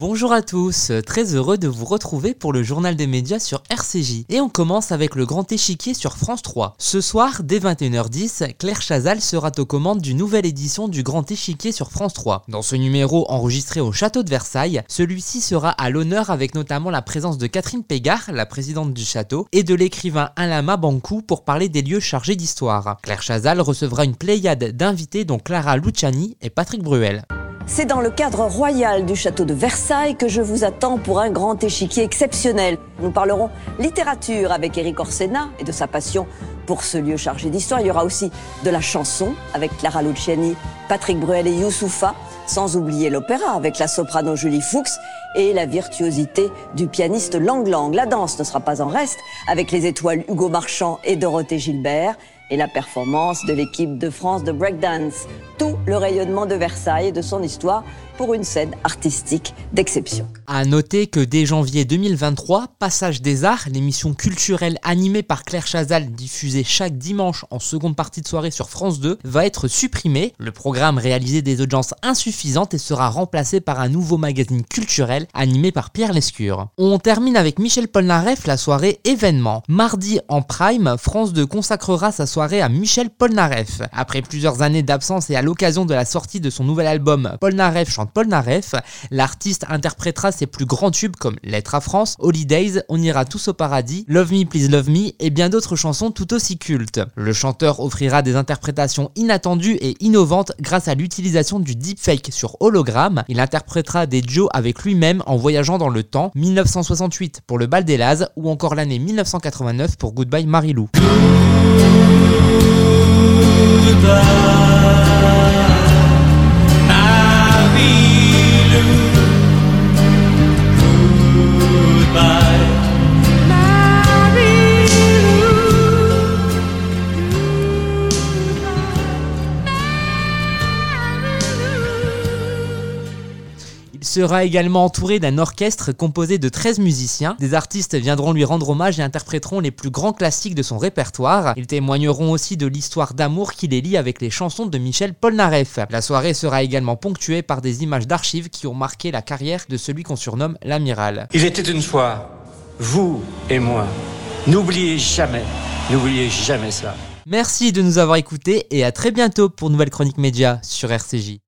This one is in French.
Bonjour à tous, très heureux de vous retrouver pour le journal des médias sur RCJ. Et on commence avec le grand échiquier sur France 3. Ce soir, dès 21h10, Claire Chazal sera aux commandes d'une nouvelle édition du grand échiquier sur France 3. Dans ce numéro enregistré au château de Versailles, celui-ci sera à l'honneur avec notamment la présence de Catherine Pégard, la présidente du château, et de l'écrivain Alama Bankou pour parler des lieux chargés d'histoire. Claire Chazal recevra une pléiade d'invités dont Clara Luciani et Patrick Bruel. C'est dans le cadre royal du château de Versailles que je vous attends pour un grand échiquier exceptionnel. Nous parlerons littérature avec Eric Orsena et de sa passion pour ce lieu chargé d'histoire. Il y aura aussi de la chanson avec Clara Luciani, Patrick Bruel et Youssoufa, sans oublier l'opéra avec la soprano Julie Fuchs et la virtuosité du pianiste Lang Lang. La danse ne sera pas en reste avec les étoiles Hugo Marchand et Dorothée Gilbert et la performance de l'équipe de France de breakdance. Tout le rayonnement de Versailles et de son histoire une scène artistique d'exception. À noter que dès janvier 2023, Passage des Arts, l'émission culturelle animée par Claire Chazal, diffusée chaque dimanche en seconde partie de soirée sur France 2, va être supprimée. Le programme réalisait des audiences insuffisantes et sera remplacé par un nouveau magazine culturel animé par Pierre Lescure. On termine avec Michel Polnareff la soirée événement. Mardi en prime, France 2 consacrera sa soirée à Michel Polnareff. Après plusieurs années d'absence et à l'occasion de la sortie de son nouvel album Polnareff chante Paul Naref. L'artiste interprétera ses plus grands tubes comme Lettre à France, Holidays, On ira tous au paradis, Love Me Please Love Me et bien d'autres chansons tout aussi cultes. Le chanteur offrira des interprétations inattendues et innovantes grâce à l'utilisation du deepfake sur hologramme. Il interprétera des Joe avec lui-même en voyageant dans le temps, 1968 pour le bal des Laz ou encore l'année 1989 pour Goodbye Marilou. Il sera également entouré d'un orchestre composé de 13 musiciens. Des artistes viendront lui rendre hommage et interpréteront les plus grands classiques de son répertoire. Ils témoigneront aussi de l'histoire d'amour qui les lie avec les chansons de Michel Polnareff. La soirée sera également ponctuée par des images d'archives qui ont marqué la carrière de celui qu'on surnomme l'amiral. Il était une fois, vous et moi. N'oubliez jamais, n'oubliez jamais ça. Merci de nous avoir écoutés et à très bientôt pour Nouvelle Chronique Média sur RCJ.